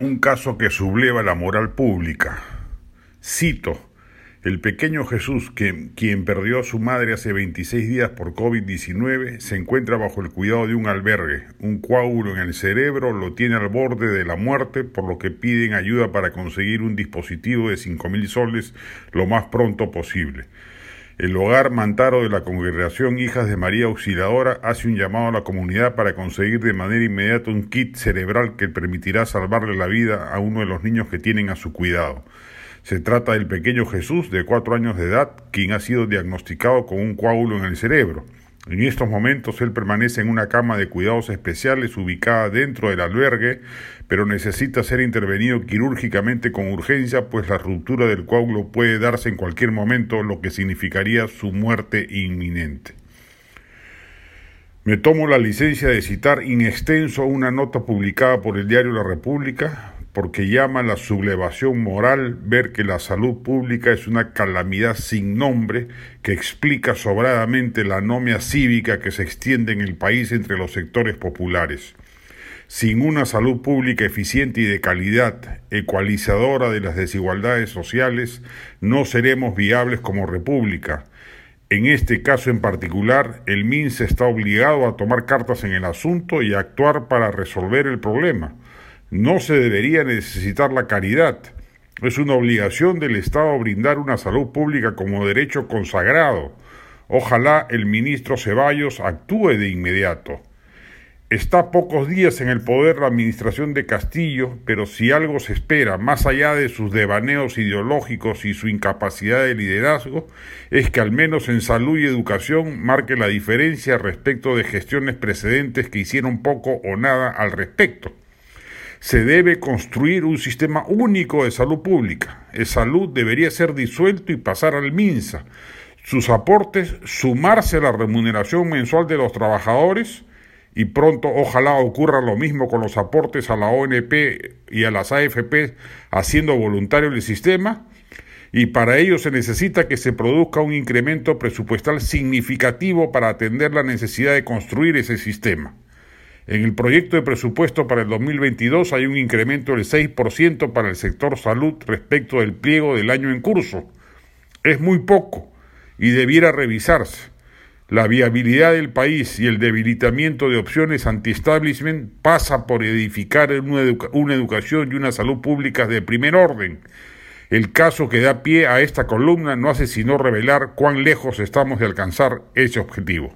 un caso que subleva la moral pública. Cito, el pequeño Jesús, que, quien perdió a su madre hace 26 días por COVID-19, se encuentra bajo el cuidado de un albergue. Un coágulo en el cerebro lo tiene al borde de la muerte, por lo que piden ayuda para conseguir un dispositivo de 5.000 soles lo más pronto posible. El hogar Mantaro de la Congregación Hijas de María Auxiliadora hace un llamado a la comunidad para conseguir de manera inmediata un kit cerebral que permitirá salvarle la vida a uno de los niños que tienen a su cuidado. Se trata del pequeño Jesús de cuatro años de edad, quien ha sido diagnosticado con un coágulo en el cerebro. En estos momentos él permanece en una cama de cuidados especiales ubicada dentro del albergue, pero necesita ser intervenido quirúrgicamente con urgencia, pues la ruptura del coágulo puede darse en cualquier momento, lo que significaría su muerte inminente. Me tomo la licencia de citar in extenso una nota publicada por el diario La República, porque llama la sublevación moral ver que la salud pública es una calamidad sin nombre que explica sobradamente la anomia cívica que se extiende en el país entre los sectores populares. Sin una salud pública eficiente y de calidad, ecualizadora de las desigualdades sociales, no seremos viables como república. En este caso en particular, el MINSE está obligado a tomar cartas en el asunto y a actuar para resolver el problema no se debería necesitar la caridad. Es una obligación del Estado brindar una salud pública como derecho consagrado. Ojalá el ministro Ceballos actúe de inmediato. Está pocos días en el poder la administración de Castillo, pero si algo se espera, más allá de sus devaneos ideológicos y su incapacidad de liderazgo, es que al menos en salud y educación marque la diferencia respecto de gestiones precedentes que hicieron poco o nada al respecto se debe construir un sistema único de salud pública. El salud debería ser disuelto y pasar al MINSA. Sus aportes sumarse a la remuneración mensual de los trabajadores y pronto ojalá ocurra lo mismo con los aportes a la ONP y a las AFP haciendo voluntario el sistema y para ello se necesita que se produzca un incremento presupuestal significativo para atender la necesidad de construir ese sistema. En el proyecto de presupuesto para el 2022 hay un incremento del 6% para el sector salud respecto del pliego del año en curso. Es muy poco y debiera revisarse. La viabilidad del país y el debilitamiento de opciones anti-establishment pasa por edificar una, una educación y una salud públicas de primer orden. El caso que da pie a esta columna no hace sino revelar cuán lejos estamos de alcanzar ese objetivo.